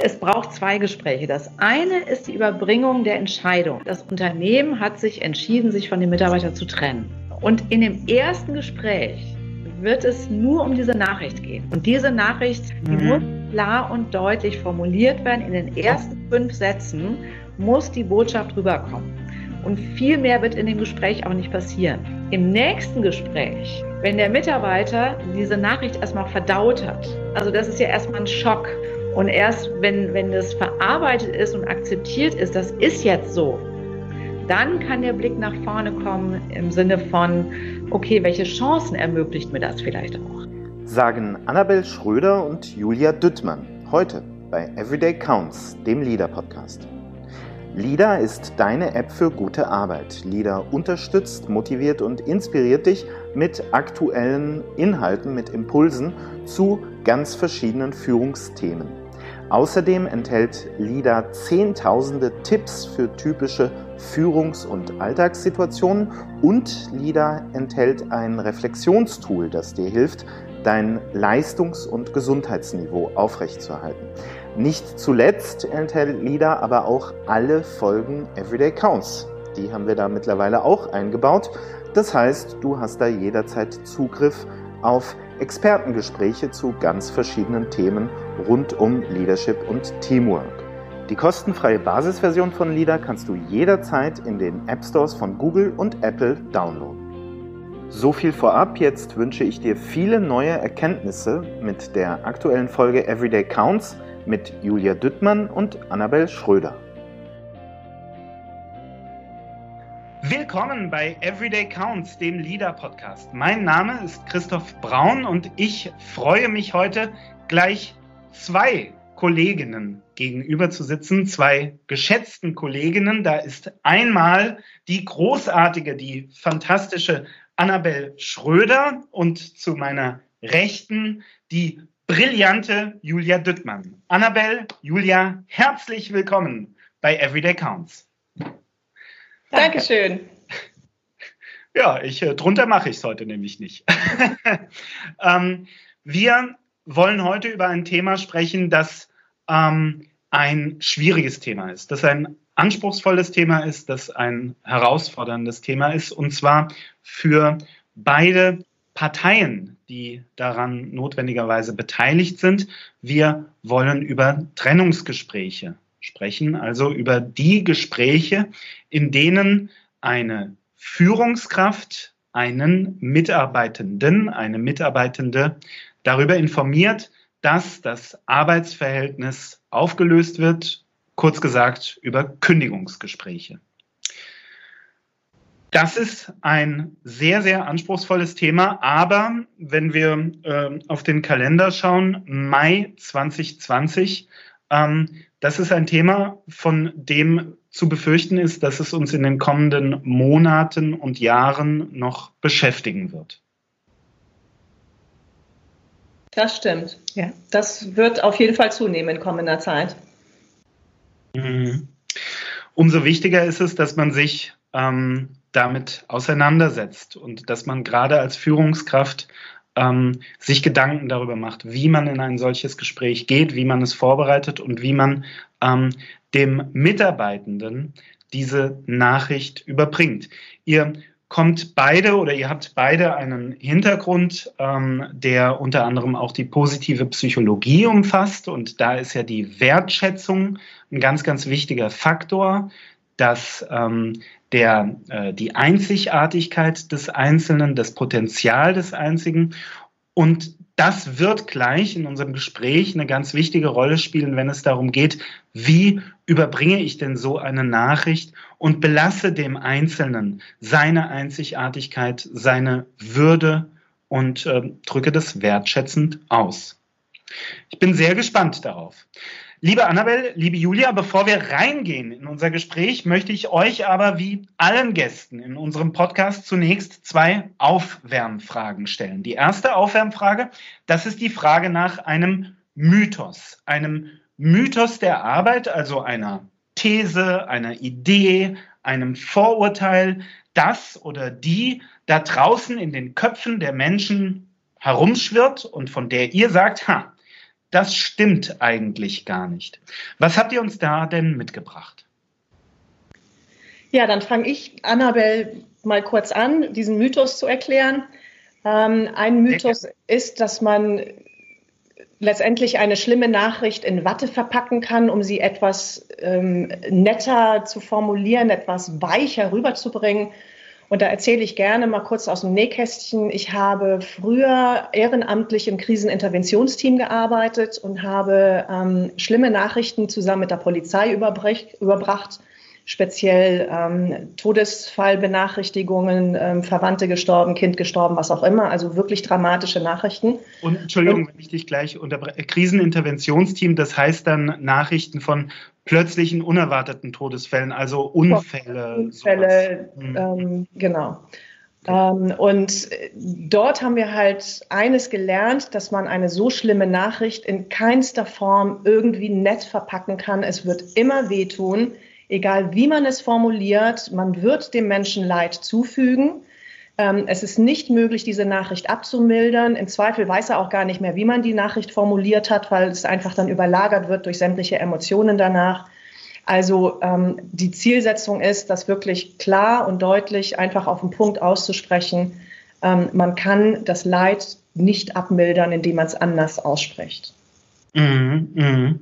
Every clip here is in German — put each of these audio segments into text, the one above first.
Es braucht zwei Gespräche. Das eine ist die Überbringung der Entscheidung. Das Unternehmen hat sich entschieden, sich von dem Mitarbeiter zu trennen. Und in dem ersten Gespräch wird es nur um diese Nachricht gehen. Und diese Nachricht, die mhm. muss klar und deutlich formuliert werden. In den ersten fünf Sätzen muss die Botschaft rüberkommen. Und viel mehr wird in dem Gespräch auch nicht passieren. Im nächsten Gespräch, wenn der Mitarbeiter diese Nachricht erstmal verdaut hat, also das ist ja erstmal ein Schock. Und erst wenn, wenn das verarbeitet ist und akzeptiert ist, das ist jetzt so, dann kann der Blick nach vorne kommen im Sinne von, okay, welche Chancen ermöglicht mir das vielleicht auch? Sagen Annabel Schröder und Julia Düttmann heute bei Everyday Counts, dem Leader-Podcast. LIDA ist deine App für gute Arbeit. LIDA unterstützt, motiviert und inspiriert dich mit aktuellen Inhalten, mit Impulsen zu ganz verschiedenen Führungsthemen. Außerdem enthält LIDA zehntausende Tipps für typische Führungs- und Alltagssituationen und LIDA enthält ein Reflexionstool, das dir hilft, dein Leistungs- und Gesundheitsniveau aufrechtzuerhalten. Nicht zuletzt enthält LIDA aber auch alle Folgen Everyday Counts. Die haben wir da mittlerweile auch eingebaut. Das heißt, du hast da jederzeit Zugriff auf Expertengespräche zu ganz verschiedenen Themen rund um Leadership und Teamwork. Die kostenfreie Basisversion von LIDA kannst du jederzeit in den App Stores von Google und Apple downloaden. So viel vorab, jetzt wünsche ich dir viele neue Erkenntnisse mit der aktuellen Folge Everyday Counts mit Julia Düttmann und Annabel Schröder. Willkommen bei Everyday Counts, dem Leader Podcast. Mein Name ist Christoph Braun und ich freue mich heute gleich zwei Kolleginnen gegenüber zu sitzen, zwei geschätzten Kolleginnen. Da ist einmal die großartige, die fantastische Annabel Schröder und zu meiner Rechten die brillante Julia Düttmann. Annabelle, Julia, herzlich willkommen bei Everyday Counts. Dankeschön. Ja, ich, äh, drunter mache ich es heute nämlich nicht. ähm, wir wollen heute über ein Thema sprechen, das ähm, ein schwieriges Thema ist, das ein anspruchsvolles Thema ist, das ein herausforderndes Thema ist, und zwar für beide Parteien, die daran notwendigerweise beteiligt sind. Wir wollen über Trennungsgespräche sprechen, also über die Gespräche, in denen eine Führungskraft einen Mitarbeitenden, eine Mitarbeitende darüber informiert, dass das Arbeitsverhältnis aufgelöst wird, kurz gesagt über Kündigungsgespräche. Das ist ein sehr, sehr anspruchsvolles Thema, aber wenn wir äh, auf den Kalender schauen, Mai 2020, ähm, das ist ein Thema, von dem zu befürchten ist, dass es uns in den kommenden Monaten und Jahren noch beschäftigen wird. Das stimmt. Ja, das wird auf jeden Fall zunehmen in kommender Zeit. Mhm. Umso wichtiger ist es, dass man sich ähm, damit auseinandersetzt und dass man gerade als Führungskraft ähm, sich Gedanken darüber macht, wie man in ein solches Gespräch geht, wie man es vorbereitet und wie man ähm, dem Mitarbeitenden diese Nachricht überbringt. Ihr kommt beide oder ihr habt beide einen Hintergrund, ähm, der unter anderem auch die positive Psychologie umfasst. Und da ist ja die Wertschätzung ein ganz, ganz wichtiger Faktor, dass ähm, der, äh, die Einzigartigkeit des Einzelnen, das Potenzial des Einzigen. Und das wird gleich in unserem Gespräch eine ganz wichtige Rolle spielen, wenn es darum geht, wie überbringe ich denn so eine Nachricht und belasse dem Einzelnen seine Einzigartigkeit, seine Würde und äh, drücke das wertschätzend aus. Ich bin sehr gespannt darauf. Liebe Annabel, liebe Julia, bevor wir reingehen in unser Gespräch, möchte ich euch aber wie allen Gästen in unserem Podcast zunächst zwei Aufwärmfragen stellen. Die erste Aufwärmfrage, das ist die Frage nach einem Mythos, einem Mythos der Arbeit, also einer These, einer Idee, einem Vorurteil, das oder die da draußen in den Köpfen der Menschen herumschwirrt und von der ihr sagt, ha, das stimmt eigentlich gar nicht. Was habt ihr uns da denn mitgebracht? Ja, dann fange ich, Annabelle, mal kurz an, diesen Mythos zu erklären. Ähm, ein Mythos ist, dass man letztendlich eine schlimme Nachricht in Watte verpacken kann, um sie etwas ähm, netter zu formulieren, etwas weicher rüberzubringen. Und da erzähle ich gerne mal kurz aus dem Nähkästchen. Ich habe früher ehrenamtlich im Kriseninterventionsteam gearbeitet und habe ähm, schlimme Nachrichten zusammen mit der Polizei überbracht speziell ähm, Todesfallbenachrichtigungen, ähm, Verwandte gestorben, Kind gestorben, was auch immer. Also wirklich dramatische Nachrichten. Und Entschuldigung, wenn ich dich gleich unterbreche. Kriseninterventionsteam, das heißt dann Nachrichten von plötzlichen, unerwarteten Todesfällen, also Unfälle. Unfälle, hm. ähm, genau. Ähm, und dort haben wir halt eines gelernt, dass man eine so schlimme Nachricht in keinster Form irgendwie nett verpacken kann. Es wird immer wehtun egal wie man es formuliert, man wird dem Menschen Leid zufügen. Ähm, es ist nicht möglich, diese Nachricht abzumildern. Im Zweifel weiß er auch gar nicht mehr, wie man die Nachricht formuliert hat, weil es einfach dann überlagert wird durch sämtliche Emotionen danach. Also ähm, die Zielsetzung ist, das wirklich klar und deutlich einfach auf den Punkt auszusprechen. Ähm, man kann das Leid nicht abmildern, indem man es anders ausspricht. Mhm, mh.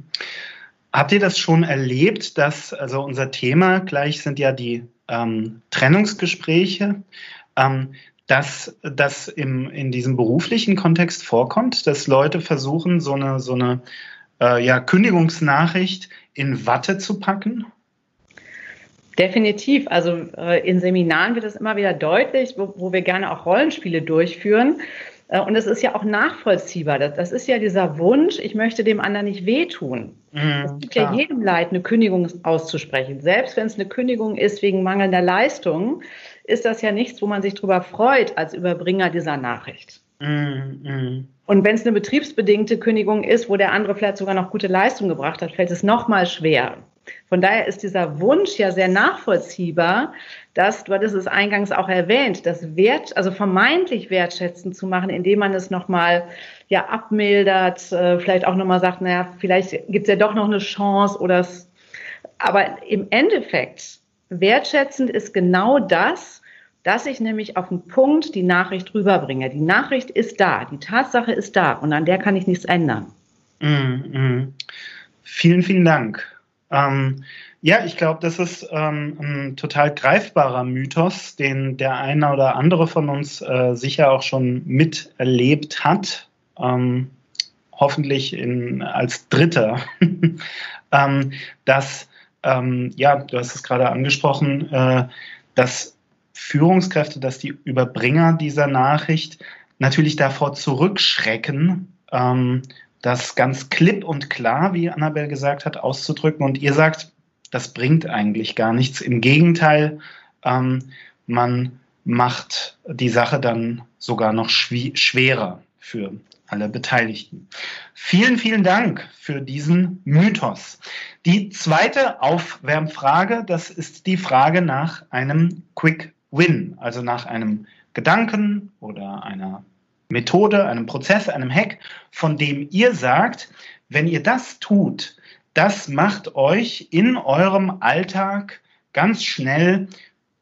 Habt ihr das schon erlebt, dass, also unser Thema gleich sind ja die ähm, Trennungsgespräche, ähm, dass das im, in diesem beruflichen Kontext vorkommt, dass Leute versuchen, so eine, so eine äh, ja, Kündigungsnachricht in Watte zu packen? Definitiv. Also äh, in Seminaren wird es immer wieder deutlich, wo, wo wir gerne auch Rollenspiele durchführen, und es ist ja auch nachvollziehbar. Das, das, ist ja dieser Wunsch, ich möchte dem anderen nicht wehtun. Mhm, es gibt klar. ja jedem Leid, eine Kündigung auszusprechen. Selbst wenn es eine Kündigung ist wegen mangelnder Leistung, ist das ja nichts, wo man sich darüber freut als Überbringer dieser Nachricht. Mhm, mhm. Und wenn es eine betriebsbedingte Kündigung ist, wo der andere vielleicht sogar noch gute Leistung gebracht hat, fällt es noch mal schwer. Von daher ist dieser Wunsch ja sehr nachvollziehbar, dass, du hattest es eingangs auch erwähnt, das Wert, also vermeintlich wertschätzend zu machen, indem man es nochmal ja abmildert, äh, vielleicht auch nochmal sagt, naja, vielleicht gibt es ja doch noch eine Chance oder es, aber im Endeffekt, wertschätzend ist genau das, dass ich nämlich auf den Punkt die Nachricht rüberbringe. Die Nachricht ist da, die Tatsache ist da und an der kann ich nichts ändern. Mm, mm. Vielen, vielen Dank. Ähm, ja, ich glaube, das ist ähm, ein total greifbarer Mythos, den der eine oder andere von uns äh, sicher auch schon miterlebt hat. Ähm, hoffentlich in, als Dritter, ähm, dass, ähm, ja, du hast es gerade angesprochen, äh, dass Führungskräfte, dass die Überbringer dieser Nachricht natürlich davor zurückschrecken, ähm, das ganz klipp und klar, wie Annabelle gesagt hat, auszudrücken. Und ihr sagt, das bringt eigentlich gar nichts. Im Gegenteil, ähm, man macht die Sache dann sogar noch schwerer für alle Beteiligten. Vielen, vielen Dank für diesen Mythos. Die zweite Aufwärmfrage, das ist die Frage nach einem Quick Win, also nach einem Gedanken oder einer Methode, einem Prozess, einem Hack, von dem ihr sagt, wenn ihr das tut, das macht euch in eurem Alltag ganz schnell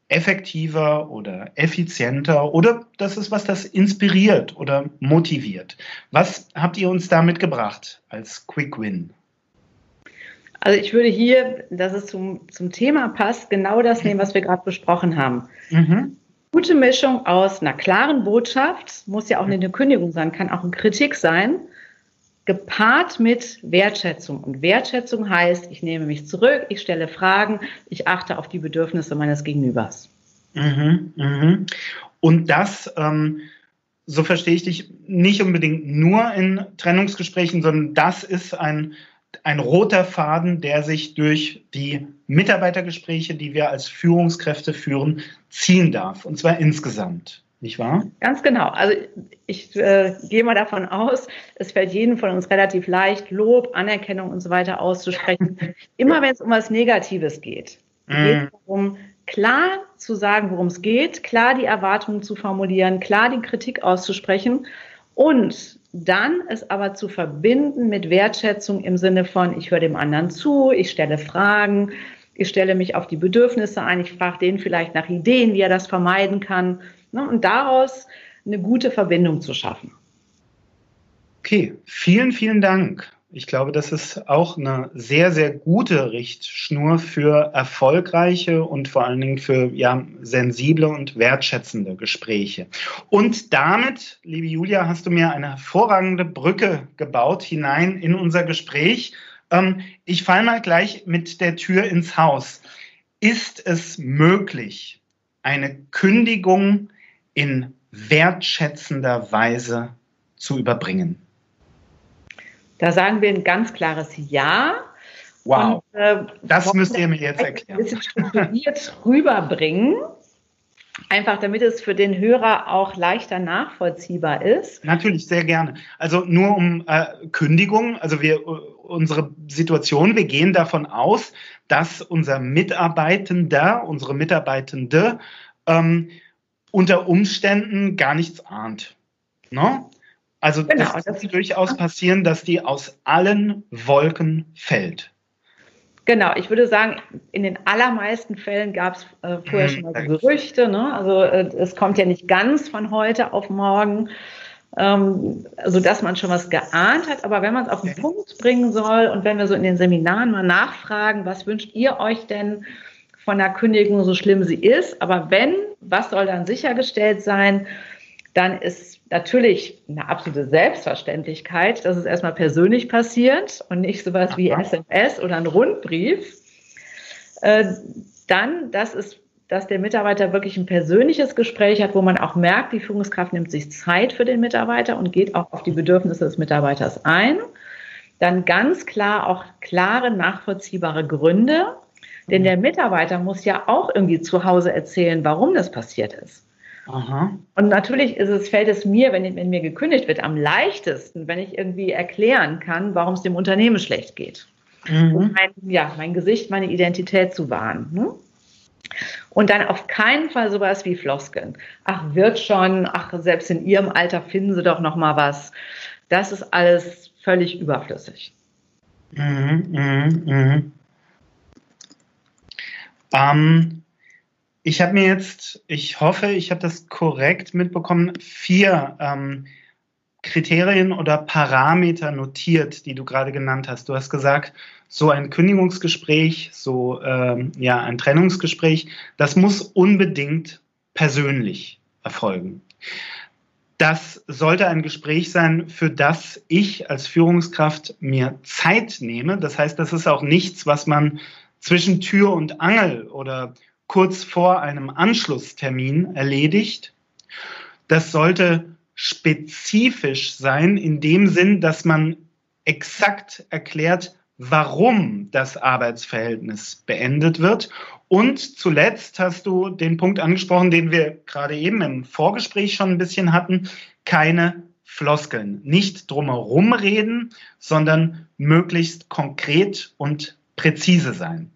effektiver oder effizienter oder das ist was, das inspiriert oder motiviert. Was habt ihr uns da mitgebracht als Quick Win? Also ich würde hier, dass es zum, zum Thema passt, genau das nehmen, was wir gerade besprochen haben. Mhm gute Mischung aus einer klaren Botschaft, muss ja auch eine Kündigung sein, kann auch eine Kritik sein, gepaart mit Wertschätzung. Und Wertschätzung heißt, ich nehme mich zurück, ich stelle Fragen, ich achte auf die Bedürfnisse meines Gegenübers. Mhm, mhm. Und das, ähm, so verstehe ich dich, nicht unbedingt nur in Trennungsgesprächen, sondern das ist ein ein roter Faden, der sich durch die Mitarbeitergespräche, die wir als Führungskräfte führen, ziehen darf. Und zwar insgesamt. Nicht wahr? Ganz genau. Also ich äh, gehe mal davon aus, es fällt jedem von uns relativ leicht, Lob, Anerkennung und so weiter auszusprechen. Immer wenn es um was Negatives geht, mm. geht es darum, klar zu sagen, worum es geht, klar die Erwartungen zu formulieren, klar die Kritik auszusprechen und dann es aber zu verbinden mit Wertschätzung im Sinne von, ich höre dem anderen zu, ich stelle Fragen, ich stelle mich auf die Bedürfnisse ein, ich frage den vielleicht nach Ideen, wie er das vermeiden kann. Ne, und daraus eine gute Verbindung zu schaffen. Okay, vielen, vielen Dank. Ich glaube, das ist auch eine sehr, sehr gute Richtschnur für erfolgreiche und vor allen Dingen für ja, sensible und wertschätzende Gespräche. Und damit, liebe Julia, hast du mir eine hervorragende Brücke gebaut hinein in unser Gespräch. Ähm, ich falle mal gleich mit der Tür ins Haus. Ist es möglich, eine Kündigung in wertschätzender Weise zu überbringen? Da sagen wir ein ganz klares Ja. Wow. Und, äh, das müsst ihr mir jetzt erklären. Ein bisschen strukturiert rüberbringen. Einfach damit es für den Hörer auch leichter nachvollziehbar ist. Natürlich, sehr gerne. Also nur um äh, Kündigung, also wir unsere Situation, wir gehen davon aus, dass unser Mitarbeitender, unsere Mitarbeitende ähm, unter Umständen gar nichts ahnt. Ne? Also genau, das, das kann durchaus passieren, dass die aus allen Wolken fällt. Genau, ich würde sagen, in den allermeisten Fällen gab es äh, vorher mhm, schon mal so Gerüchte. Ne? Also äh, es kommt ja nicht ganz von heute auf morgen, ähm, also dass man schon was geahnt hat. Aber wenn man es auf den. Punkt bringen soll und wenn wir so in den Seminaren mal nachfragen, was wünscht ihr euch denn von der Kündigung, so schlimm sie ist? Aber wenn, was soll dann sichergestellt sein? Dann ist natürlich eine absolute Selbstverständlichkeit, dass es erstmal persönlich passiert und nicht sowas wie SMS oder ein Rundbrief. Äh, dann, dass, es, dass der Mitarbeiter wirklich ein persönliches Gespräch hat, wo man auch merkt, die Führungskraft nimmt sich Zeit für den Mitarbeiter und geht auch auf die Bedürfnisse des Mitarbeiters ein. Dann ganz klar auch klare, nachvollziehbare Gründe, denn der Mitarbeiter muss ja auch irgendwie zu Hause erzählen, warum das passiert ist. Aha. Und natürlich ist es, fällt es mir, wenn, wenn mir gekündigt wird, am leichtesten, wenn ich irgendwie erklären kann, warum es dem Unternehmen schlecht geht. Mhm. Um mein, ja, mein Gesicht, meine Identität zu wahren. Ne? Und dann auf keinen Fall sowas wie Floskeln. Ach, wird schon, ach, selbst in ihrem Alter finden sie doch noch mal was. Das ist alles völlig überflüssig. Mhm, mh, mh. Ähm, ich habe mir jetzt, ich hoffe, ich habe das korrekt mitbekommen, vier ähm, Kriterien oder Parameter notiert, die du gerade genannt hast. Du hast gesagt, so ein Kündigungsgespräch, so ähm, ja ein Trennungsgespräch, das muss unbedingt persönlich erfolgen. Das sollte ein Gespräch sein, für das ich als Führungskraft mir Zeit nehme. Das heißt, das ist auch nichts, was man zwischen Tür und Angel oder kurz vor einem Anschlusstermin erledigt. Das sollte spezifisch sein in dem Sinn, dass man exakt erklärt, warum das Arbeitsverhältnis beendet wird. Und zuletzt hast du den Punkt angesprochen, den wir gerade eben im Vorgespräch schon ein bisschen hatten, keine Floskeln. Nicht drumherum reden, sondern möglichst konkret und präzise sein.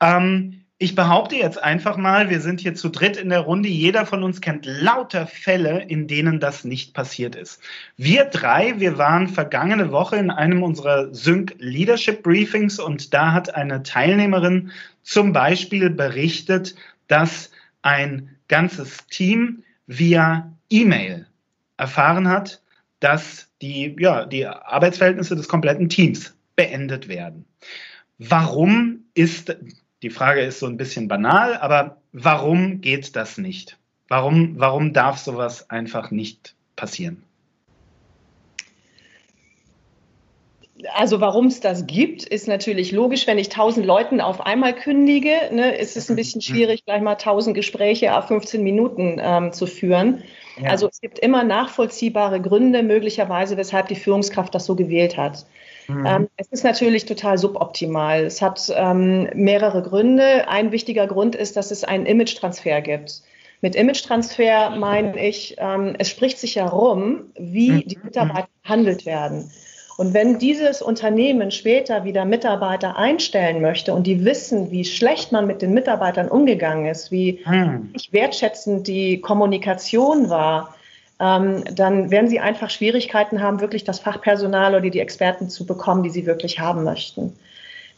Ähm, ich behaupte jetzt einfach mal, wir sind hier zu dritt in der Runde. Jeder von uns kennt lauter Fälle, in denen das nicht passiert ist. Wir drei, wir waren vergangene Woche in einem unserer Sync Leadership Briefings und da hat eine Teilnehmerin zum Beispiel berichtet, dass ein ganzes Team via E-Mail erfahren hat, dass die, ja, die Arbeitsverhältnisse des kompletten Teams beendet werden. Warum ist die Frage ist so ein bisschen banal, aber warum geht das nicht? Warum, warum darf sowas einfach nicht passieren? Also warum es das gibt, ist natürlich logisch. Wenn ich tausend Leuten auf einmal kündige, ne, ist es ein bisschen schwierig, gleich mal tausend Gespräche auf 15 Minuten ähm, zu führen. Ja. Also es gibt immer nachvollziehbare Gründe möglicherweise, weshalb die Führungskraft das so gewählt hat. Mhm. Ähm, es ist natürlich total suboptimal. Es hat ähm, mehrere Gründe. Ein wichtiger Grund ist, dass es einen Image-Transfer gibt. Mit Image-Transfer meine ich, ähm, es spricht sich ja rum, wie mhm. die Mitarbeiter behandelt werden. Und wenn dieses Unternehmen später wieder Mitarbeiter einstellen möchte und die wissen, wie schlecht man mit den Mitarbeitern umgegangen ist, wie mhm. wertschätzend die Kommunikation war, ähm, dann werden sie einfach Schwierigkeiten haben, wirklich das Fachpersonal oder die Experten zu bekommen, die sie wirklich haben möchten.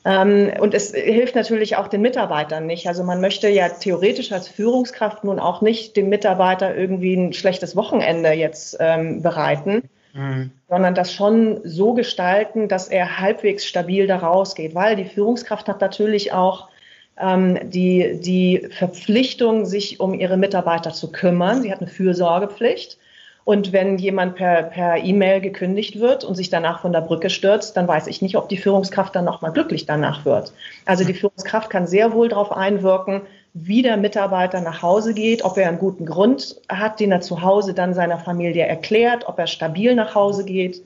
Ähm, und es hilft natürlich auch den Mitarbeitern nicht. Also man möchte ja theoretisch als Führungskraft nun auch nicht dem Mitarbeiter irgendwie ein schlechtes Wochenende jetzt ähm, bereiten, mhm. sondern das schon so gestalten, dass er halbwegs stabil da rausgeht, weil die Führungskraft hat natürlich auch ähm, die, die Verpflichtung, sich um ihre Mitarbeiter zu kümmern. Sie hat eine Fürsorgepflicht. Und wenn jemand per, per E-Mail gekündigt wird und sich danach von der Brücke stürzt, dann weiß ich nicht, ob die Führungskraft dann nochmal glücklich danach wird. Also die Führungskraft kann sehr wohl darauf einwirken, wie der Mitarbeiter nach Hause geht, ob er einen guten Grund hat, den er zu Hause dann seiner Familie erklärt, ob er stabil nach Hause geht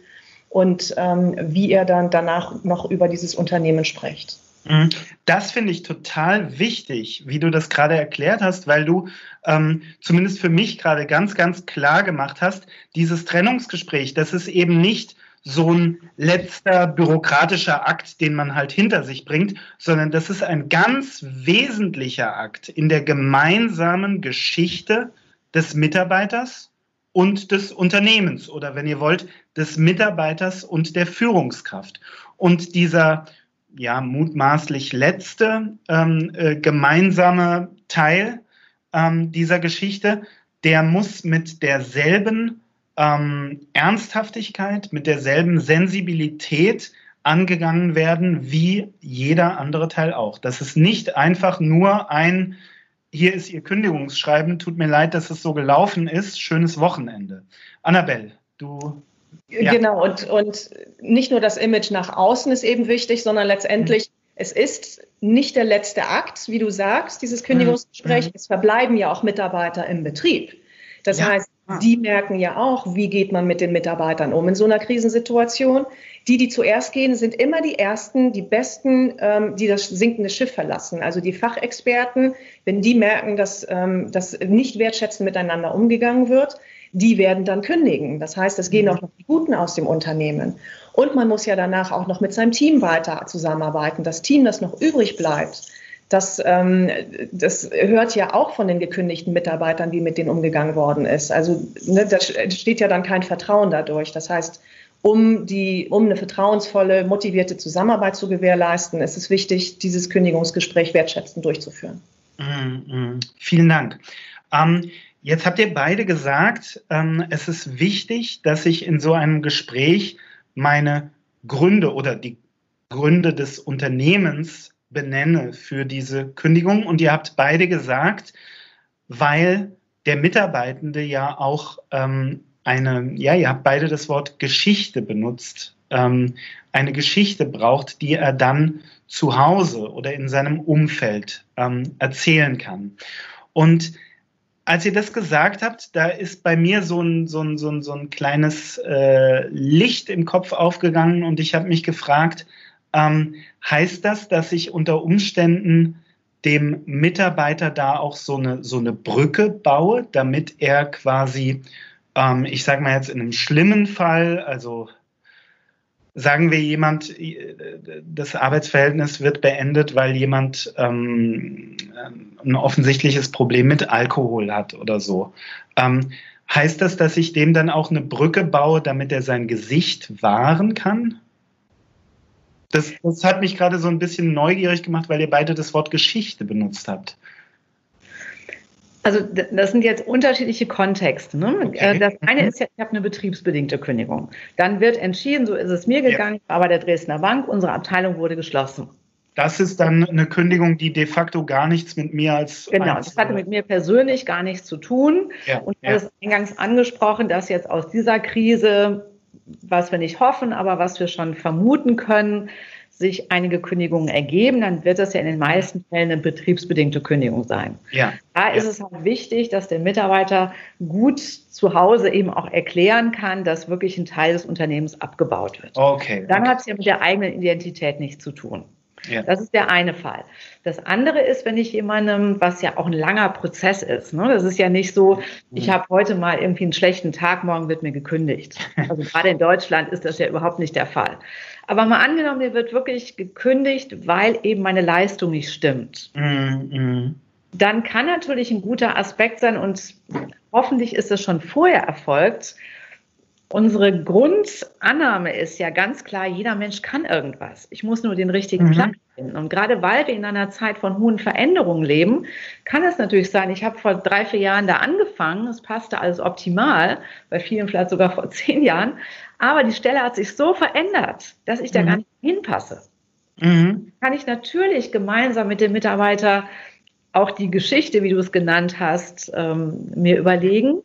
und ähm, wie er dann danach noch über dieses Unternehmen spricht. Mhm. Das finde ich total wichtig, wie du das gerade erklärt hast, weil du ähm, zumindest für mich gerade ganz, ganz klar gemacht hast, dieses Trennungsgespräch, das ist eben nicht so ein letzter bürokratischer Akt, den man halt hinter sich bringt, sondern das ist ein ganz wesentlicher Akt in der gemeinsamen Geschichte des Mitarbeiters und des Unternehmens oder wenn ihr wollt, des Mitarbeiters und der Führungskraft. Und dieser ja, mutmaßlich letzte ähm, äh, gemeinsame Teil ähm, dieser Geschichte, der muss mit derselben ähm, Ernsthaftigkeit, mit derselben Sensibilität angegangen werden wie jeder andere Teil auch. Das ist nicht einfach nur ein, hier ist Ihr Kündigungsschreiben, tut mir leid, dass es so gelaufen ist, schönes Wochenende. Annabelle, du ja. Genau, und, und nicht nur das Image nach außen ist eben wichtig, sondern letztendlich. Es ist nicht der letzte Akt, wie du sagst, dieses Kündigungsgespräch. Mhm. Es verbleiben ja auch Mitarbeiter im Betrieb. Das ja. heißt, die merken ja auch, wie geht man mit den Mitarbeitern um in so einer Krisensituation. Die, die zuerst gehen, sind immer die Ersten, die Besten, ähm, die das sinkende Schiff verlassen. Also die Fachexperten, wenn die merken, dass, ähm, dass nicht wertschätzend miteinander umgegangen wird, die werden dann kündigen. Das heißt, es gehen mhm. auch noch die Guten aus dem Unternehmen. Und man muss ja danach auch noch mit seinem Team weiter zusammenarbeiten. Das Team, das noch übrig bleibt, das, ähm, das hört ja auch von den gekündigten Mitarbeitern, wie mit denen umgegangen worden ist. Also ne, da steht ja dann kein Vertrauen dadurch. Das heißt, um, die, um eine vertrauensvolle, motivierte Zusammenarbeit zu gewährleisten, ist es wichtig, dieses Kündigungsgespräch wertschätzend durchzuführen. Mm, mm. Vielen Dank. Ähm, Jetzt habt ihr beide gesagt, ähm, es ist wichtig, dass ich in so einem Gespräch meine Gründe oder die Gründe des Unternehmens benenne für diese Kündigung. Und ihr habt beide gesagt, weil der Mitarbeitende ja auch ähm, eine, ja, ihr habt beide das Wort Geschichte benutzt, ähm, eine Geschichte braucht, die er dann zu Hause oder in seinem Umfeld ähm, erzählen kann. Und als ihr das gesagt habt, da ist bei mir so ein, so ein, so ein, so ein kleines äh, Licht im Kopf aufgegangen und ich habe mich gefragt, ähm, heißt das, dass ich unter Umständen dem Mitarbeiter da auch so eine, so eine Brücke baue, damit er quasi, ähm, ich sage mal jetzt in einem schlimmen Fall, also sagen wir jemand, das Arbeitsverhältnis wird beendet, weil jemand ähm, ein offensichtliches Problem mit Alkohol hat oder so. Ähm, heißt das, dass ich dem dann auch eine Brücke baue, damit er sein Gesicht wahren kann? Das, das hat mich gerade so ein bisschen neugierig gemacht, weil ihr beide das Wort Geschichte benutzt habt. Also das sind jetzt unterschiedliche Kontexte. Ne? Okay. Äh, das eine ist ja, ich habe eine betriebsbedingte Kündigung. Dann wird entschieden, so ist es mir gegangen, ja. aber der Dresdner Bank, unsere Abteilung wurde geschlossen. Das ist dann eine Kündigung, die de facto gar nichts mit mir als. Genau, das hatte mit mir persönlich gar nichts zu tun. Ja, und ja. hast eingangs angesprochen, dass jetzt aus dieser Krise, was wir nicht hoffen, aber was wir schon vermuten können, sich einige Kündigungen ergeben, dann wird das ja in den meisten Fällen eine betriebsbedingte Kündigung sein. Ja. Da ist es halt wichtig, dass der Mitarbeiter gut zu Hause eben auch erklären kann, dass wirklich ein Teil des Unternehmens abgebaut wird. Okay. Dann okay. hat es ja mit der eigenen Identität nichts zu tun. Ja. Das ist der eine Fall. Das andere ist, wenn ich jemandem, was ja auch ein langer Prozess ist, ne? das ist ja nicht so, ich mhm. habe heute mal irgendwie einen schlechten Tag, morgen wird mir gekündigt. Also gerade in Deutschland ist das ja überhaupt nicht der Fall. Aber mal angenommen, mir wird wirklich gekündigt, weil eben meine Leistung nicht stimmt. Mm, mm. dann kann natürlich ein guter Aspekt sein und hoffentlich ist es schon vorher erfolgt. Unsere Grundannahme ist ja ganz klar, jeder Mensch kann irgendwas. Ich muss nur den richtigen mhm. Platz finden. Und gerade weil wir in einer Zeit von hohen Veränderungen leben, kann es natürlich sein, ich habe vor drei, vier Jahren da angefangen, es passte alles optimal, bei vielen vielleicht sogar vor zehn Jahren, aber die Stelle hat sich so verändert, dass ich da mhm. gar nicht hinpasse. Mhm. Kann ich natürlich gemeinsam mit dem Mitarbeiter auch die Geschichte, wie du es genannt hast, ähm, mir überlegen,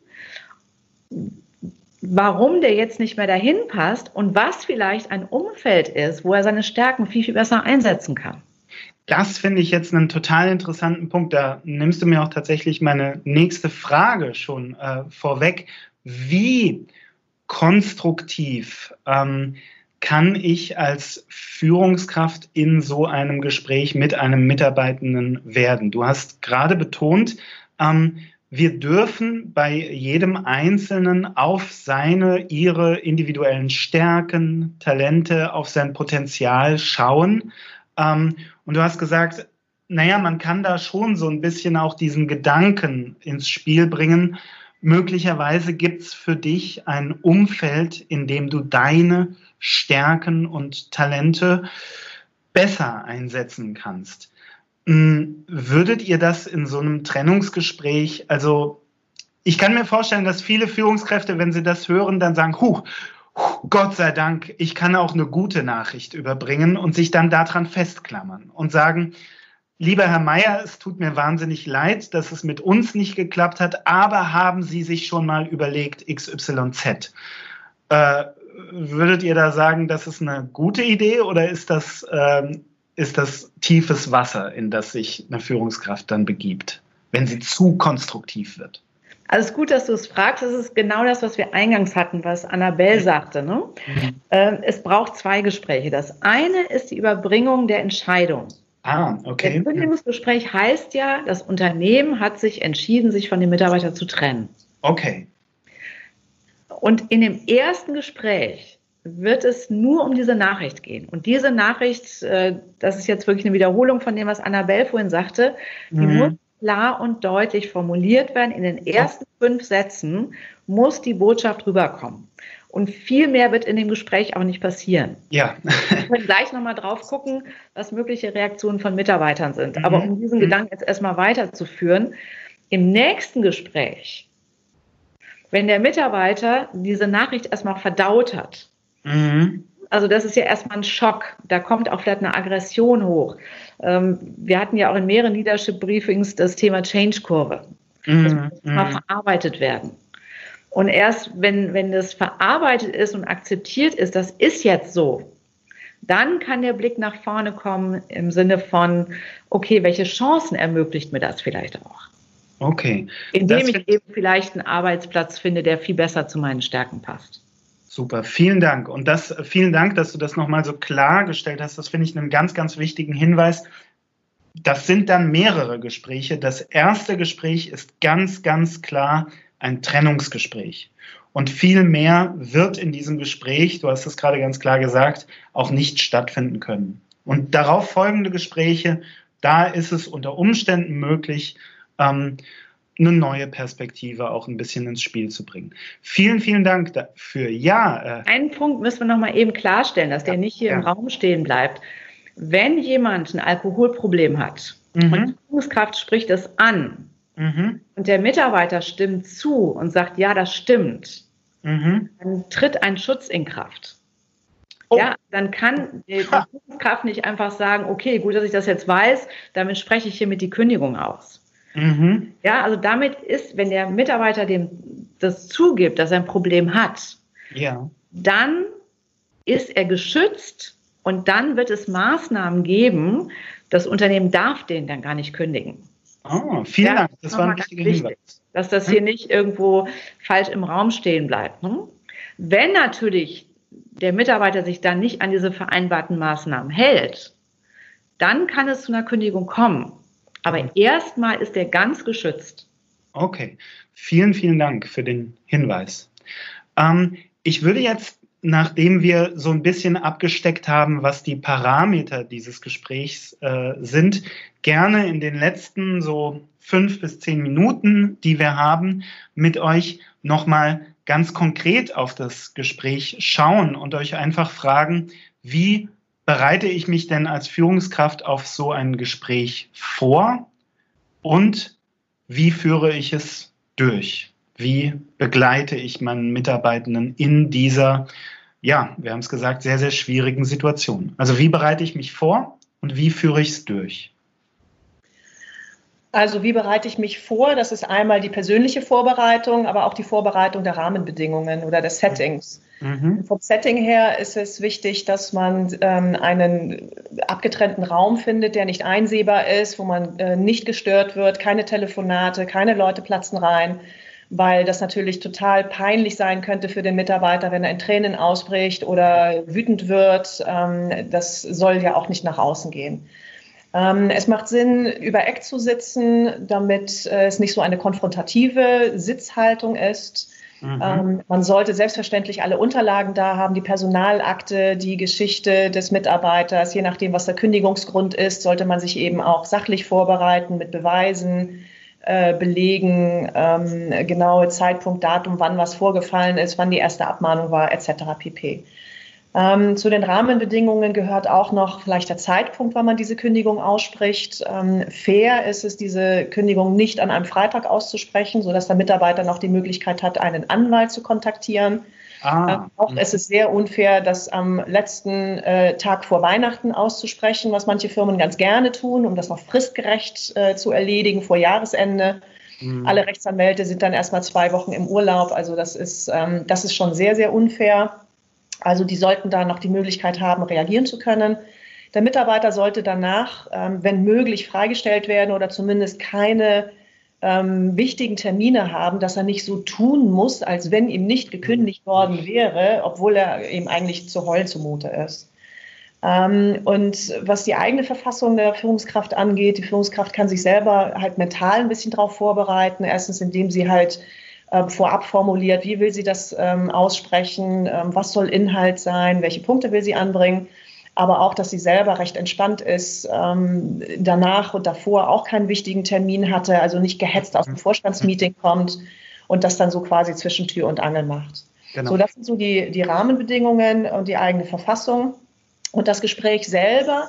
warum der jetzt nicht mehr dahin passt und was vielleicht ein Umfeld ist, wo er seine Stärken viel, viel besser einsetzen kann. Das finde ich jetzt einen total interessanten Punkt. Da nimmst du mir auch tatsächlich meine nächste Frage schon äh, vorweg. Wie konstruktiv ähm, kann ich als Führungskraft in so einem Gespräch mit einem Mitarbeitenden werden? Du hast gerade betont, ähm, wir dürfen bei jedem Einzelnen auf seine, ihre individuellen Stärken, Talente, auf sein Potenzial schauen. Ähm, und du hast gesagt, naja, man kann da schon so ein bisschen auch diesen Gedanken ins Spiel bringen. Möglicherweise gibt es für dich ein Umfeld, in dem du deine Stärken und Talente besser einsetzen kannst. Hm, würdet ihr das in so einem Trennungsgespräch, also ich kann mir vorstellen, dass viele Führungskräfte, wenn sie das hören, dann sagen, huh, Gott sei Dank, ich kann auch eine gute Nachricht überbringen und sich dann daran festklammern und sagen, lieber Herr Meier, es tut mir wahnsinnig leid, dass es mit uns nicht geklappt hat, aber haben Sie sich schon mal überlegt XYZ? Äh, würdet ihr da sagen, das ist eine gute Idee oder ist das ähm, ist das tiefes Wasser, in das sich eine Führungskraft dann begibt, wenn sie zu konstruktiv wird. Also es ist gut, dass du es fragst. Das ist genau das, was wir eingangs hatten, was Annabelle sagte. Ne? Mhm. Ähm, es braucht zwei Gespräche. Das eine ist die Überbringung der Entscheidung. Ah, okay. Das Kündigungsgespräch heißt ja, das Unternehmen hat sich entschieden, sich von dem Mitarbeiter zu trennen. Okay. Und in dem ersten Gespräch wird es nur um diese Nachricht gehen. Und diese Nachricht, äh, das ist jetzt wirklich eine Wiederholung von dem, was Annabelle vorhin sagte, die mhm. muss klar und deutlich formuliert werden. In den ersten fünf Sätzen muss die Botschaft rüberkommen. Und viel mehr wird in dem Gespräch auch nicht passieren. Ja. Wir können gleich nochmal drauf gucken, was mögliche Reaktionen von Mitarbeitern sind. Mhm. Aber um diesen mhm. Gedanken jetzt erstmal weiterzuführen, im nächsten Gespräch, wenn der Mitarbeiter diese Nachricht erstmal verdaut hat, Mhm. Also das ist ja erstmal ein Schock. Da kommt auch vielleicht eine Aggression hoch. Ähm, wir hatten ja auch in mehreren Leadership-Briefings das Thema Change-Kurve. Mhm. Das muss mal mhm. verarbeitet werden. Und erst wenn, wenn das verarbeitet ist und akzeptiert ist, das ist jetzt so, dann kann der Blick nach vorne kommen im Sinne von, okay, welche Chancen ermöglicht mir das vielleicht auch? Okay. Indem das ich eben vielleicht einen Arbeitsplatz finde, der viel besser zu meinen Stärken passt. Super, vielen Dank. Und das, vielen Dank, dass du das nochmal so klargestellt hast. Das finde ich einen ganz, ganz wichtigen Hinweis. Das sind dann mehrere Gespräche. Das erste Gespräch ist ganz, ganz klar ein Trennungsgespräch. Und viel mehr wird in diesem Gespräch, du hast es gerade ganz klar gesagt, auch nicht stattfinden können. Und darauf folgende Gespräche, da ist es unter Umständen möglich, ähm, eine neue Perspektive auch ein bisschen ins Spiel zu bringen. Vielen, vielen Dank dafür. Ja. Äh Einen Punkt müssen wir noch mal eben klarstellen, dass ja, der nicht hier ja. im Raum stehen bleibt. Wenn jemand ein Alkoholproblem hat mhm. und die Führungskraft spricht es an mhm. und der Mitarbeiter stimmt zu und sagt, ja, das stimmt, mhm. dann tritt ein Schutz in Kraft. Oh. Ja, dann kann die, Führungskraft nicht einfach sagen, okay, gut, dass ich das jetzt weiß, damit spreche ich hiermit die Kündigung aus. Mhm. Ja, also damit ist, wenn der Mitarbeiter dem das zugibt, dass er ein Problem hat, ja. dann ist er geschützt und dann wird es Maßnahmen geben. Das Unternehmen darf den dann gar nicht kündigen. Oh, vielen ja, Dank. Das war ein wichtiger Hinweis. Dass das hier hm? nicht irgendwo falsch im Raum stehen bleibt. Hm? Wenn natürlich der Mitarbeiter sich dann nicht an diese vereinbarten Maßnahmen hält, dann kann es zu einer Kündigung kommen. Aber erstmal ist er ganz geschützt. Okay, vielen, vielen Dank für den Hinweis. Ähm, ich würde jetzt nachdem wir so ein bisschen abgesteckt haben, was die Parameter dieses Gesprächs äh, sind, gerne in den letzten so fünf bis zehn Minuten, die wir haben, mit euch nochmal ganz konkret auf das Gespräch schauen und euch einfach fragen, wie bereite ich mich denn als Führungskraft auf so ein Gespräch vor und wie führe ich es durch? Wie begleite ich meinen Mitarbeitenden in dieser, ja, wir haben es gesagt, sehr, sehr schwierigen Situation? Also wie bereite ich mich vor und wie führe ich es durch? Also wie bereite ich mich vor? Das ist einmal die persönliche Vorbereitung, aber auch die Vorbereitung der Rahmenbedingungen oder des Settings. Mhm. Vom Setting her ist es wichtig, dass man ähm, einen abgetrennten Raum findet, der nicht einsehbar ist, wo man äh, nicht gestört wird, keine Telefonate, keine Leute platzen rein, weil das natürlich total peinlich sein könnte für den Mitarbeiter, wenn er in Tränen ausbricht oder wütend wird. Ähm, das soll ja auch nicht nach außen gehen. Ähm, es macht Sinn, über Eck zu sitzen, damit äh, es nicht so eine konfrontative Sitzhaltung ist. Mhm. Ähm, man sollte selbstverständlich alle Unterlagen da haben, die Personalakte, die Geschichte des Mitarbeiters, je nachdem, was der Kündigungsgrund ist, sollte man sich eben auch sachlich vorbereiten mit Beweisen, äh, Belegen, ähm, genaue Zeitpunkt, Datum, wann was vorgefallen ist, wann die erste Abmahnung war, etc. pp. Ähm, zu den Rahmenbedingungen gehört auch noch vielleicht der Zeitpunkt, wann man diese Kündigung ausspricht. Ähm, fair ist es, diese Kündigung nicht an einem Freitag auszusprechen, sodass der Mitarbeiter noch die Möglichkeit hat, einen Anwalt zu kontaktieren. Ah. Ähm, auch mhm. ist es sehr unfair, das am letzten äh, Tag vor Weihnachten auszusprechen, was manche Firmen ganz gerne tun, um das noch fristgerecht äh, zu erledigen vor Jahresende. Mhm. Alle Rechtsanwälte sind dann erstmal zwei Wochen im Urlaub. Also das ist, ähm, das ist schon sehr, sehr unfair. Also die sollten da noch die Möglichkeit haben, reagieren zu können. Der Mitarbeiter sollte danach, ähm, wenn möglich, freigestellt werden oder zumindest keine ähm, wichtigen Termine haben, dass er nicht so tun muss, als wenn ihm nicht gekündigt worden wäre, obwohl er ihm eigentlich zu heulen zumute ist. Ähm, und was die eigene Verfassung der Führungskraft angeht, die Führungskraft kann sich selber halt mental ein bisschen darauf vorbereiten. Erstens, indem sie halt äh, vorab formuliert, wie will sie das ähm, aussprechen, ähm, was soll Inhalt sein, welche Punkte will sie anbringen, aber auch, dass sie selber recht entspannt ist, ähm, danach und davor auch keinen wichtigen Termin hatte, also nicht gehetzt aus dem Vorstandsmeeting kommt und das dann so quasi zwischen Tür und Angel macht. Genau. So, das sind so die, die Rahmenbedingungen und die eigene Verfassung. Und das Gespräch selber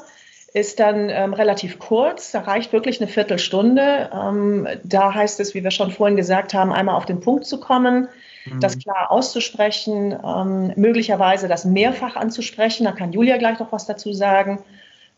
ist dann ähm, relativ kurz. Da reicht wirklich eine Viertelstunde. Ähm, da heißt es, wie wir schon vorhin gesagt haben, einmal auf den Punkt zu kommen, mhm. das klar auszusprechen, ähm, möglicherweise das mehrfach anzusprechen. Da kann Julia gleich noch was dazu sagen.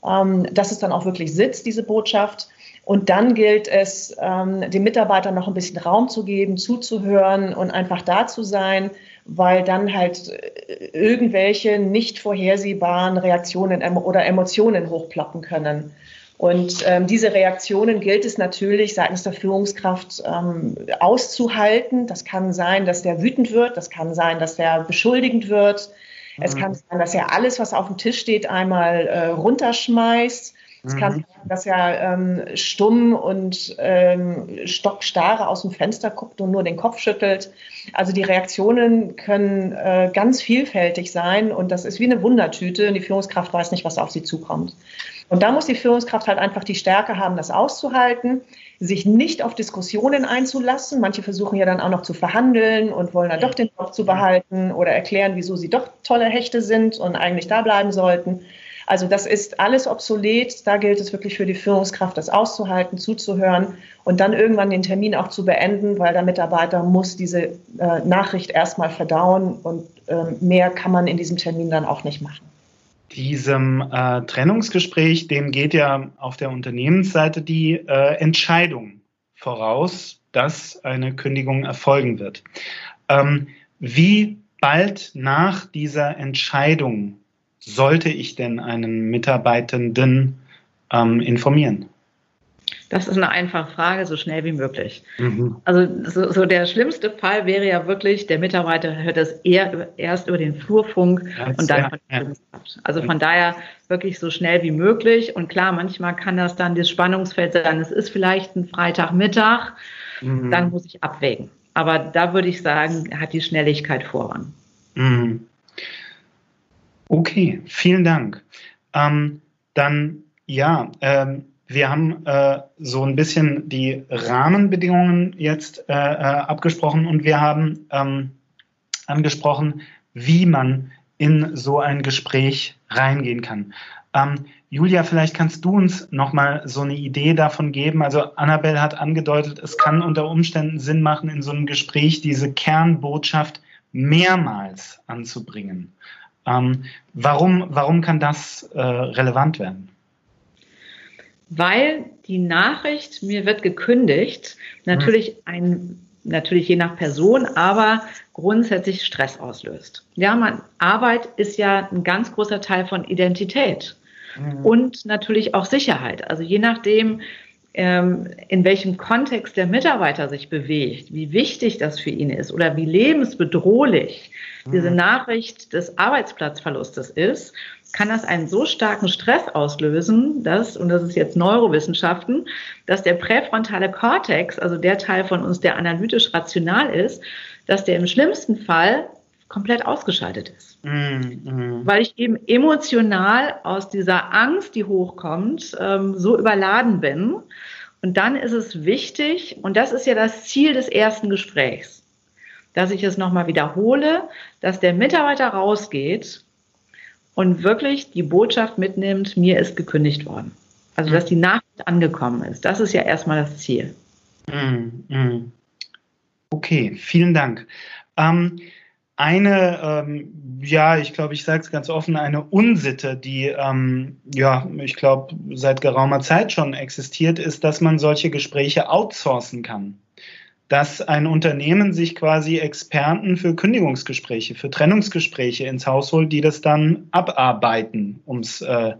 Ähm, dass es dann auch wirklich sitzt, diese Botschaft. Und dann gilt es, ähm, den Mitarbeitern noch ein bisschen Raum zu geben, zuzuhören und einfach da zu sein weil dann halt äh, irgendwelche nicht vorhersehbaren Reaktionen oder Emotionen hochploppen können. Und ähm, diese Reaktionen gilt es natürlich seitens der Führungskraft ähm, auszuhalten. Das kann sein, dass der wütend wird, das kann sein, dass der beschuldigend wird. Mhm. Es kann sein, dass er alles, was auf dem Tisch steht, einmal äh, runterschmeißt. Es kann mhm. sein, dass er ähm, stumm und ähm, stockstarre aus dem Fenster guckt und nur den Kopf schüttelt. Also die Reaktionen können äh, ganz vielfältig sein und das ist wie eine Wundertüte und die Führungskraft weiß nicht, was auf sie zukommt. Und da muss die Führungskraft halt einfach die Stärke haben, das auszuhalten, sich nicht auf Diskussionen einzulassen. Manche versuchen ja dann auch noch zu verhandeln und wollen dann doch den Job zu behalten oder erklären, wieso sie doch tolle Hechte sind und eigentlich da bleiben sollten. Also das ist alles obsolet. Da gilt es wirklich für die Führungskraft, das auszuhalten, zuzuhören und dann irgendwann den Termin auch zu beenden, weil der Mitarbeiter muss diese äh, Nachricht erstmal verdauen und äh, mehr kann man in diesem Termin dann auch nicht machen. Diesem äh, Trennungsgespräch, dem geht ja auf der Unternehmensseite die äh, Entscheidung voraus, dass eine Kündigung erfolgen wird. Ähm, wie bald nach dieser Entscheidung sollte ich denn einen Mitarbeitenden ähm, informieren? Das ist eine einfache Frage, so schnell wie möglich. Mhm. Also so, so, der schlimmste Fall wäre ja wirklich, der Mitarbeiter hört das eher, erst über den Flurfunk ja, und dann ja, ja. Also von daher wirklich so schnell wie möglich. Und klar, manchmal kann das dann das Spannungsfeld sein. Es ist vielleicht ein Freitagmittag, mhm. dann muss ich abwägen. Aber da würde ich sagen, hat die Schnelligkeit Vorrang. Mhm. Okay, vielen Dank. Ähm, dann ja, ähm, wir haben äh, so ein bisschen die Rahmenbedingungen jetzt äh, äh, abgesprochen und wir haben ähm, angesprochen, wie man in so ein Gespräch reingehen kann. Ähm, Julia, vielleicht kannst du uns noch mal so eine Idee davon geben. Also Annabelle hat angedeutet, es kann unter Umständen Sinn machen, in so einem Gespräch diese Kernbotschaft mehrmals anzubringen. Ähm, warum, warum kann das äh, relevant werden? Weil die Nachricht, mir wird gekündigt, natürlich ein natürlich je nach Person, aber grundsätzlich Stress auslöst. Ja, man, Arbeit ist ja ein ganz großer Teil von Identität mhm. und natürlich auch Sicherheit. Also je nachdem, in welchem Kontext der Mitarbeiter sich bewegt, wie wichtig das für ihn ist oder wie lebensbedrohlich mhm. diese Nachricht des Arbeitsplatzverlustes ist, kann das einen so starken Stress auslösen, dass, und das ist jetzt Neurowissenschaften, dass der präfrontale Kortex, also der Teil von uns, der analytisch rational ist, dass der im schlimmsten Fall komplett ausgeschaltet ist. Mm, Weil ich eben emotional aus dieser Angst, die hochkommt, ähm, so überladen bin. Und dann ist es wichtig, und das ist ja das Ziel des ersten Gesprächs, dass ich es nochmal wiederhole, dass der Mitarbeiter rausgeht und wirklich die Botschaft mitnimmt, mir ist gekündigt worden. Also, dass die Nachricht angekommen ist. Das ist ja erstmal das Ziel. Mm, okay, vielen Dank. Ähm, eine, ähm, ja, ich glaube, ich sage es ganz offen, eine Unsitte, die, ähm, ja, ich glaube, seit geraumer Zeit schon existiert, ist, dass man solche Gespräche outsourcen kann. Dass ein Unternehmen sich quasi Experten für Kündigungsgespräche, für Trennungsgespräche ins Haus holt, die das dann abarbeiten, um es äh,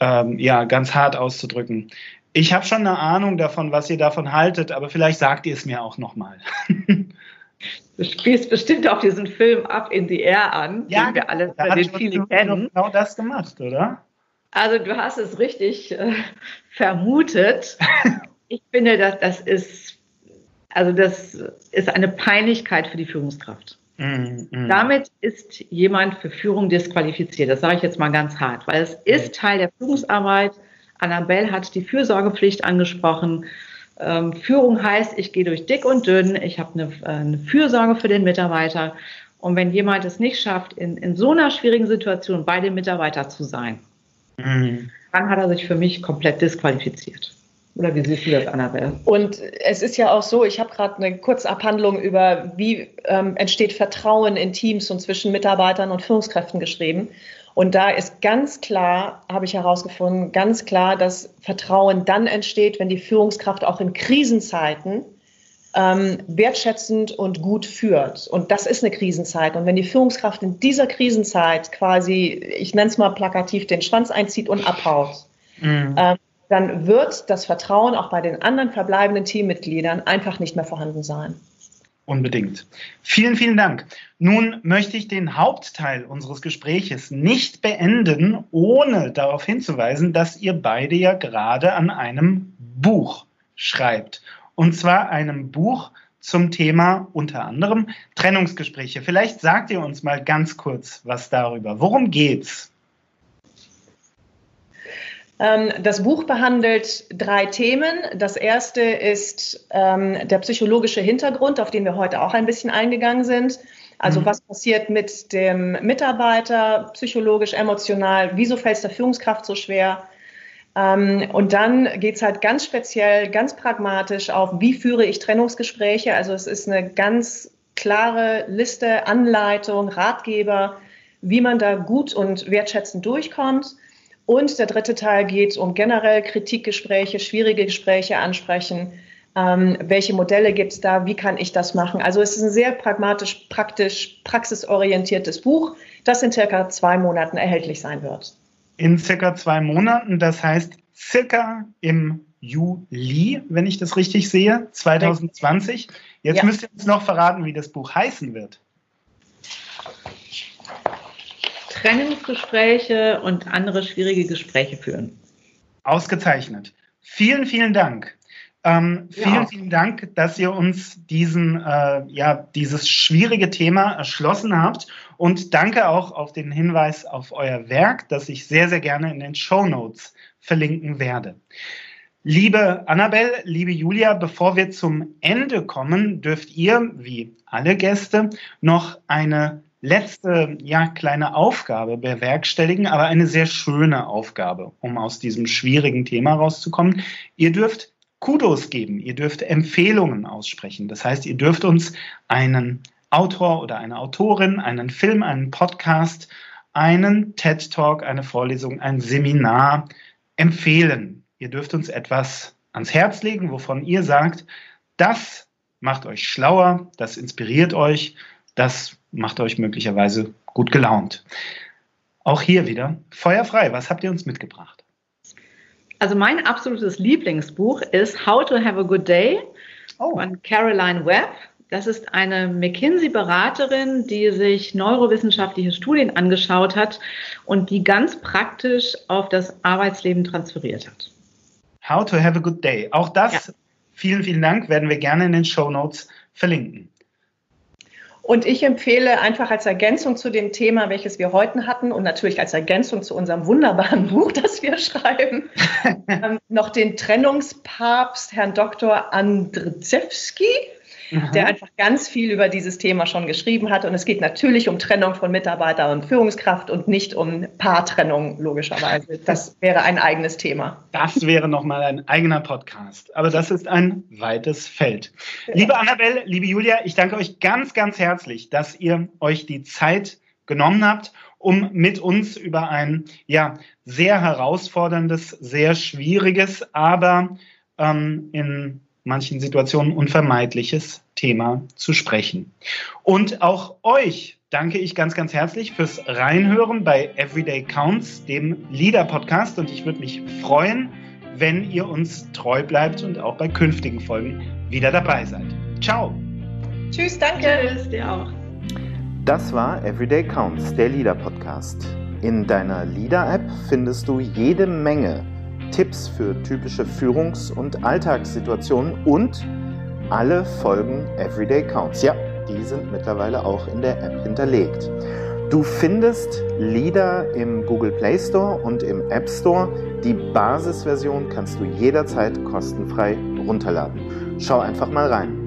ähm, ja, ganz hart auszudrücken. Ich habe schon eine Ahnung davon, was ihr davon haltet, aber vielleicht sagt ihr es mir auch nochmal. Du spielst bestimmt auch diesen Film Up in the Air an, ja, den wir alle, da den viele kennen. Genau das gemacht, oder? Also du hast es richtig äh, vermutet. ich finde, dass das ist, also das ist eine Peinlichkeit für die Führungskraft. Mm, mm. Damit ist jemand für Führung disqualifiziert. Das sage ich jetzt mal ganz hart, weil es ist Teil der Führungsarbeit. Annabelle hat die Fürsorgepflicht angesprochen. Ähm, Führung heißt, ich gehe durch dick und dünn, ich habe eine, äh, eine, Fürsorge für den Mitarbeiter. Und wenn jemand es nicht schafft, in, in so einer schwierigen Situation bei dem Mitarbeiter zu sein, mhm. dann hat er sich für mich komplett disqualifiziert. Oder wie siehst du das, Annabelle? Und es ist ja auch so, ich habe gerade eine Kurzabhandlung über, wie ähm, entsteht Vertrauen in Teams und zwischen Mitarbeitern und Führungskräften geschrieben. Und da ist ganz klar, habe ich herausgefunden, ganz klar, dass Vertrauen dann entsteht, wenn die Führungskraft auch in Krisenzeiten ähm, wertschätzend und gut führt. Und das ist eine Krisenzeit. Und wenn die Führungskraft in dieser Krisenzeit quasi, ich nenne es mal plakativ, den Schwanz einzieht und abhaut, mhm. ähm, dann wird das Vertrauen auch bei den anderen verbleibenden Teammitgliedern einfach nicht mehr vorhanden sein. Unbedingt. Vielen, vielen Dank. Nun möchte ich den Hauptteil unseres Gespräches nicht beenden, ohne darauf hinzuweisen, dass ihr beide ja gerade an einem Buch schreibt. Und zwar einem Buch zum Thema unter anderem Trennungsgespräche. Vielleicht sagt ihr uns mal ganz kurz was darüber. Worum geht's? Ähm, das Buch behandelt drei Themen. Das erste ist ähm, der psychologische Hintergrund, auf den wir heute auch ein bisschen eingegangen sind. Also mhm. was passiert mit dem Mitarbeiter, psychologisch, emotional, wieso fällt es der Führungskraft so schwer? Ähm, und dann geht es halt ganz speziell, ganz pragmatisch auf, wie führe ich Trennungsgespräche. Also es ist eine ganz klare Liste, Anleitung, Ratgeber, wie man da gut und wertschätzend durchkommt. Und der dritte Teil geht um generell Kritikgespräche, schwierige Gespräche ansprechen. Ähm, welche Modelle gibt es da? Wie kann ich das machen? Also es ist ein sehr pragmatisch, praktisch, praxisorientiertes Buch, das in circa zwei Monaten erhältlich sein wird. In circa zwei Monaten, das heißt circa im Juli, wenn ich das richtig sehe, 2020. Jetzt ja. müsst ihr uns noch verraten, wie das Buch heißen wird. Trennungsgespräche und andere schwierige Gespräche führen. Ausgezeichnet. Vielen, vielen Dank. Ähm, vielen, ja. vielen Dank, dass ihr uns diesen, äh, ja, dieses schwierige Thema erschlossen habt. Und danke auch auf den Hinweis auf euer Werk, das ich sehr, sehr gerne in den Show Notes verlinken werde. Liebe Annabelle, liebe Julia, bevor wir zum Ende kommen, dürft ihr, wie alle Gäste, noch eine letzte, ja, kleine Aufgabe bewerkstelligen, aber eine sehr schöne Aufgabe, um aus diesem schwierigen Thema rauszukommen. Ihr dürft Kudos geben, ihr dürft Empfehlungen aussprechen. Das heißt, ihr dürft uns einen Autor oder eine Autorin, einen Film, einen Podcast, einen TED Talk, eine Vorlesung, ein Seminar empfehlen. Ihr dürft uns etwas ans Herz legen, wovon ihr sagt, das macht euch schlauer, das inspiriert euch, das macht euch möglicherweise gut gelaunt. Auch hier wieder feuerfrei. Was habt ihr uns mitgebracht? Also mein absolutes Lieblingsbuch ist How to Have a Good Day oh. von Caroline Webb. Das ist eine McKinsey-Beraterin, die sich neurowissenschaftliche Studien angeschaut hat und die ganz praktisch auf das Arbeitsleben transferiert hat. How to have a good day. Auch das, ja. vielen, vielen Dank, werden wir gerne in den Show Notes verlinken. Und ich empfehle einfach als Ergänzung zu dem Thema, welches wir heute hatten und natürlich als Ergänzung zu unserem wunderbaren Buch, das wir schreiben, ähm, noch den Trennungspapst, Herrn Dr. Andrzejewski der einfach ganz viel über dieses Thema schon geschrieben hat. Und es geht natürlich um Trennung von Mitarbeiter und Führungskraft und nicht um Paartrennung, logischerweise. Das wäre ein eigenes Thema. Das wäre nochmal ein eigener Podcast. Aber das ist ein weites Feld. Liebe Annabelle, liebe Julia, ich danke euch ganz, ganz herzlich, dass ihr euch die Zeit genommen habt, um mit uns über ein ja sehr herausforderndes, sehr schwieriges, aber ähm, in manchen Situationen unvermeidliches Thema zu sprechen. Und auch euch danke ich ganz, ganz herzlich fürs Reinhören bei Everyday Counts, dem Leader-Podcast. Und ich würde mich freuen, wenn ihr uns treu bleibt und auch bei künftigen Folgen wieder dabei seid. Ciao. Tschüss, danke. Tschüss, dir auch. Das war Everyday Counts, der Leader-Podcast. In deiner Leader-App findest du jede Menge Tipps für typische Führungs- und Alltagssituationen und alle Folgen Everyday Counts. Ja, die sind mittlerweile auch in der App hinterlegt. Du findest Lieder im Google Play Store und im App Store. Die Basisversion kannst du jederzeit kostenfrei runterladen. Schau einfach mal rein.